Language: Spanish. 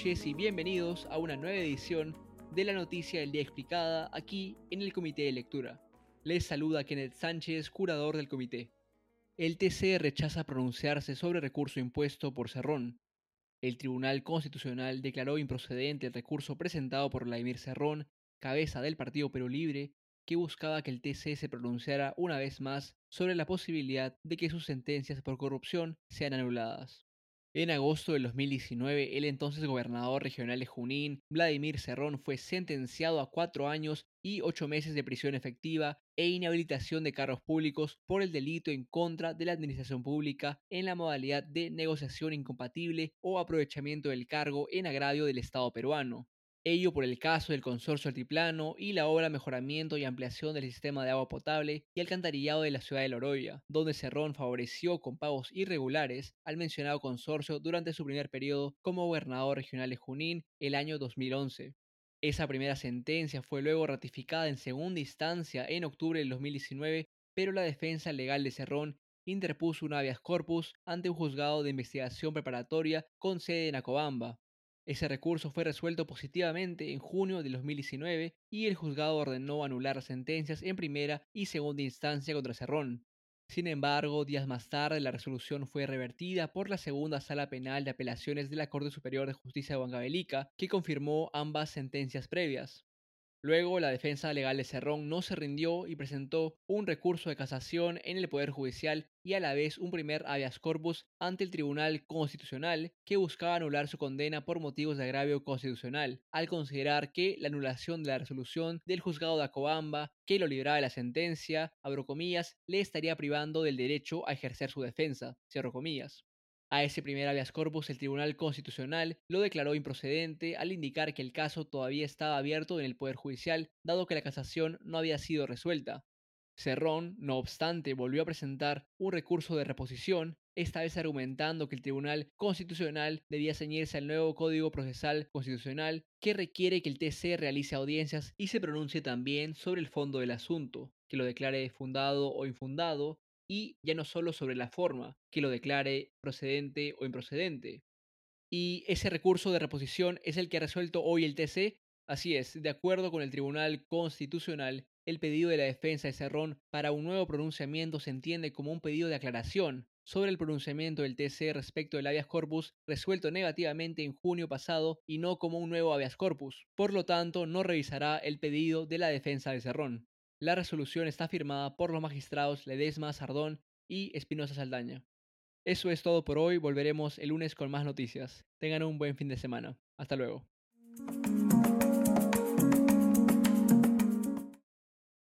noches y bienvenidos a una nueva edición de la noticia del día explicada aquí en el Comité de Lectura. Les saluda Kenneth Sánchez, curador del comité. El TC rechaza pronunciarse sobre recurso impuesto por Cerrón. El Tribunal Constitucional declaró improcedente el recurso presentado por Vladimir Cerrón, cabeza del Partido Perú Libre, que buscaba que el TC se pronunciara una vez más sobre la posibilidad de que sus sentencias por corrupción sean anuladas. En agosto del 2019, el entonces gobernador regional de Junín, Vladimir Cerrón, fue sentenciado a cuatro años y ocho meses de prisión efectiva e inhabilitación de cargos públicos por el delito en contra de la administración pública en la modalidad de negociación incompatible o aprovechamiento del cargo en agravio del Estado peruano ello por el caso del consorcio altiplano y la obra mejoramiento y ampliación del sistema de agua potable y alcantarillado de la ciudad de Loroya, donde Cerrón favoreció con pagos irregulares al mencionado consorcio durante su primer periodo como gobernador regional de Junín el año 2011. Esa primera sentencia fue luego ratificada en segunda instancia en octubre del 2019, pero la defensa legal de Cerrón interpuso un habeas corpus ante un juzgado de investigación preparatoria con sede en Acobamba, ese recurso fue resuelto positivamente en junio de 2019 y el juzgado ordenó anular sentencias en primera y segunda instancia contra Cerrón. Sin embargo, días más tarde la resolución fue revertida por la segunda sala penal de apelaciones de la Corte Superior de Justicia de Huancavelica, que confirmó ambas sentencias previas. Luego, la defensa legal de Cerrón no se rindió y presentó un recurso de casación en el Poder Judicial y a la vez un primer habeas corpus ante el Tribunal Constitucional que buscaba anular su condena por motivos de agravio constitucional, al considerar que la anulación de la resolución del juzgado de Acobamba, que lo libraba de la sentencia, abro comillas, le estaría privando del derecho a ejercer su defensa, cierro. A ese primer habeas corpus el Tribunal Constitucional lo declaró improcedente al indicar que el caso todavía estaba abierto en el Poder Judicial, dado que la casación no había sido resuelta. Cerrón, no obstante, volvió a presentar un recurso de reposición, esta vez argumentando que el Tribunal Constitucional debía ceñirse al nuevo Código Procesal Constitucional que requiere que el TC realice audiencias y se pronuncie también sobre el fondo del asunto, que lo declare fundado o infundado, y ya no solo sobre la forma, que lo declare procedente o improcedente. Y ese recurso de reposición es el que ha resuelto hoy el TC. Así es, de acuerdo con el Tribunal Constitucional, el pedido de la defensa de Cerrón para un nuevo pronunciamiento se entiende como un pedido de aclaración sobre el pronunciamiento del TC respecto del habeas corpus resuelto negativamente en junio pasado y no como un nuevo habeas corpus. Por lo tanto, no revisará el pedido de la defensa de Cerrón. La resolución está firmada por los magistrados Ledesma, Sardón y Espinosa Saldaña. Eso es todo por hoy, volveremos el lunes con más noticias. Tengan un buen fin de semana. Hasta luego.